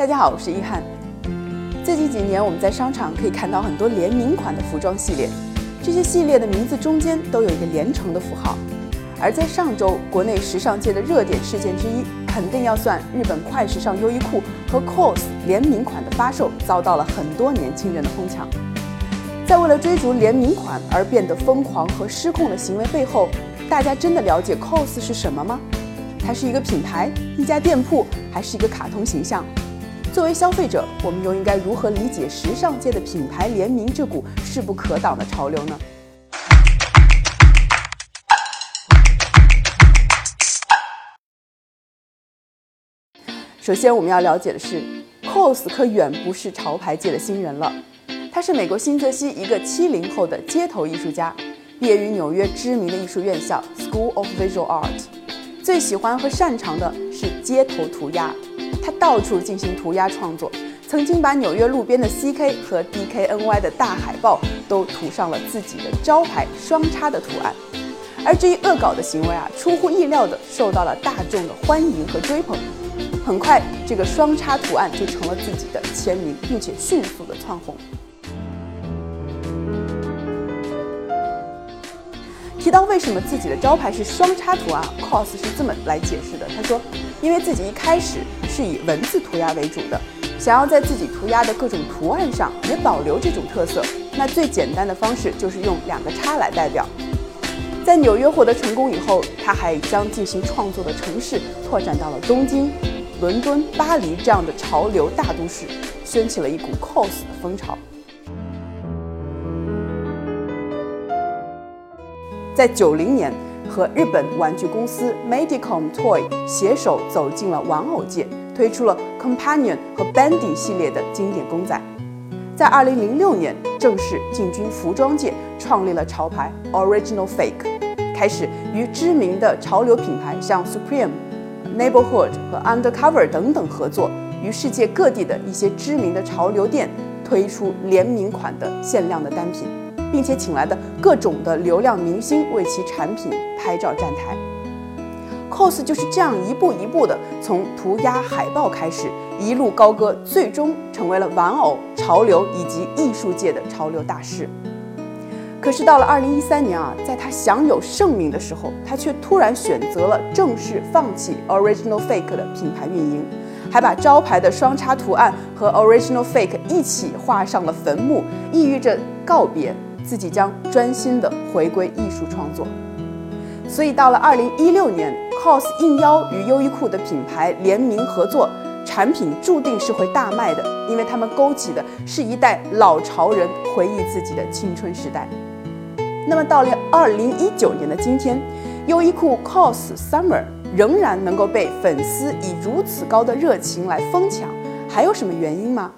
大家好，我是一翰。最近几年，我们在商场可以看到很多联名款的服装系列，这些系列的名字中间都有一个连成的符号。而在上周，国内时尚界的热点事件之一，肯定要算日本快时尚优衣库和 COS 联名款的发售遭到了很多年轻人的哄抢。在为了追逐联名款而变得疯狂和失控的行为背后，大家真的了解 COS 是什么吗？它是一个品牌、一家店铺，还是一个卡通形象？作为消费者，我们又应该如何理解时尚界的品牌联名这股势不可挡的潮流呢？首先，我们要了解的是，COS 可远不是潮牌界的新人了。他是美国新泽西一个七零后的街头艺术家，毕业于纽约知名的艺术院校 School of Visual Art，最喜欢和擅长的是街头涂鸦。他到处进行涂鸦创作，曾经把纽约路边的 CK 和 DKNY 的大海报都涂上了自己的招牌双叉的图案。而这一恶搞的行为啊，出乎意料的受到了大众的欢迎和追捧。很快，这个双叉图案就成了自己的签名，并且迅速的窜红。提到为什么自己的招牌是双叉图案，cos 是这么来解释的。他说，因为自己一开始是以文字涂鸦为主的，想要在自己涂鸦的各种图案上也保留这种特色，那最简单的方式就是用两个叉来代表。在纽约获得成功以后，他还将进行创作的城市拓展到了东京、伦敦、巴黎这样的潮流大都市，掀起了一股 cos 的风潮。在九零年，和日本玩具公司 Medicom Toy 携手走进了玩偶界，推出了 Companion 和 Bandy 系列的经典公仔。在二零零六年，正式进军服装界，创立了潮牌 Original Fake，开始与知名的潮流品牌像 Supreme、Neighborhood 和 Undercover 等等合作，与世界各地的一些知名的潮流店推出联名款的限量的单品。并且请来的各种的流量明星为其产品拍照站台，cos 就是这样一步一步的从涂鸦海报开始，一路高歌，最终成为了玩偶潮流以及艺术界的潮流大师。可是到了二零一三年啊，在他享有盛名的时候，他却突然选择了正式放弃 Original Fake 的品牌运营，还把招牌的双叉图案和 Original Fake 一起画上了坟墓，意味着告别。自己将专心的回归艺术创作，所以到了二零一六年，COS 应邀与优衣库的品牌联名合作，产品注定是会大卖的，因为他们勾起的是一代老潮人回忆自己的青春时代。那么到了二零一九年的今天，优衣库 COS Summer 仍然能够被粉丝以如此高的热情来疯抢，还有什么原因吗？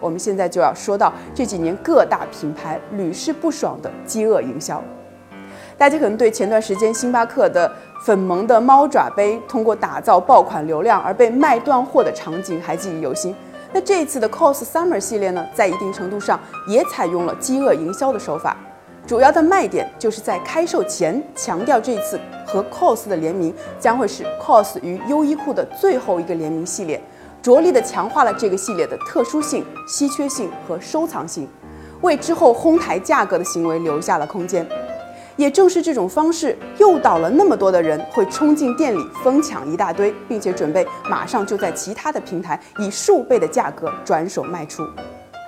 我们现在就要说到这几年各大品牌屡试不爽的饥饿营销。大家可能对前段时间星巴克的粉萌的猫爪杯通过打造爆款流量而被卖断货的场景还记忆犹新。那这一次的 COS Summer 系列呢，在一定程度上也采用了饥饿营销的手法。主要的卖点就是在开售前强调，这次和 COS 的联名将会是 COS 与优衣库的最后一个联名系列。着力地强化了这个系列的特殊性、稀缺性和收藏性，为之后哄抬价格的行为留下了空间。也正是这种方式诱导了那么多的人会冲进店里疯抢一大堆，并且准备马上就在其他的平台以数倍的价格转手卖出。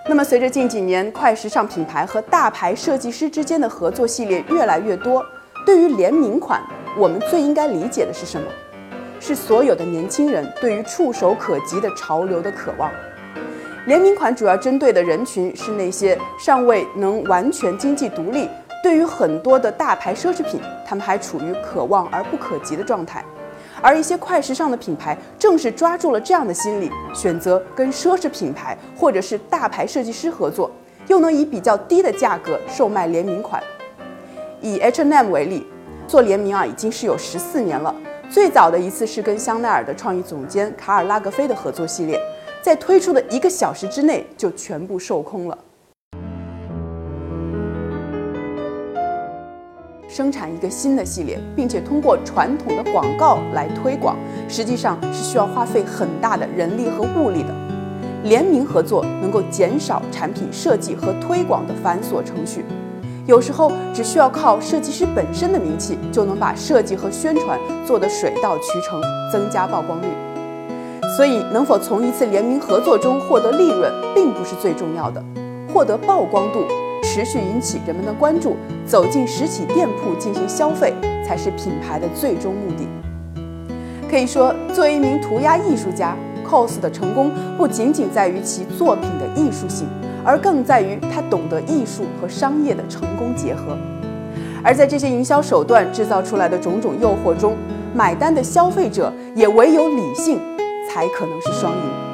那么，随着近几年快时尚品牌和大牌设计师之间的合作系列越来越多，对于联名款，我们最应该理解的是什么？是所有的年轻人对于触手可及的潮流的渴望。联名款主要针对的人群是那些尚未能完全经济独立，对于很多的大牌奢侈品，他们还处于可望而不可及的状态。而一些快时尚的品牌正是抓住了这样的心理，选择跟奢侈品牌或者是大牌设计师合作，又能以比较低的价格售卖联名款。以 H&M 为例，做联名啊已经是有十四年了。最早的一次是跟香奈儿的创意总监卡尔拉格菲的合作系列，在推出的一个小时之内就全部售空了。生产一个新的系列，并且通过传统的广告来推广，实际上是需要花费很大的人力和物力的。联名合作能够减少产品设计和推广的繁琐程序，有时候只需要靠设计师本身的名气，就能把设计和宣传做得水到渠成，增加曝光率。所以，能否从一次联名合作中获得利润，并不是最重要的，获得曝光度。持续引起人们的关注，走进实体店铺进行消费，才是品牌的最终目的。可以说，作为一名涂鸦艺术家，COS 的成功不仅仅在于其作品的艺术性，而更在于他懂得艺术和商业的成功结合。而在这些营销手段制造出来的种种诱惑中，买单的消费者也唯有理性，才可能是双赢。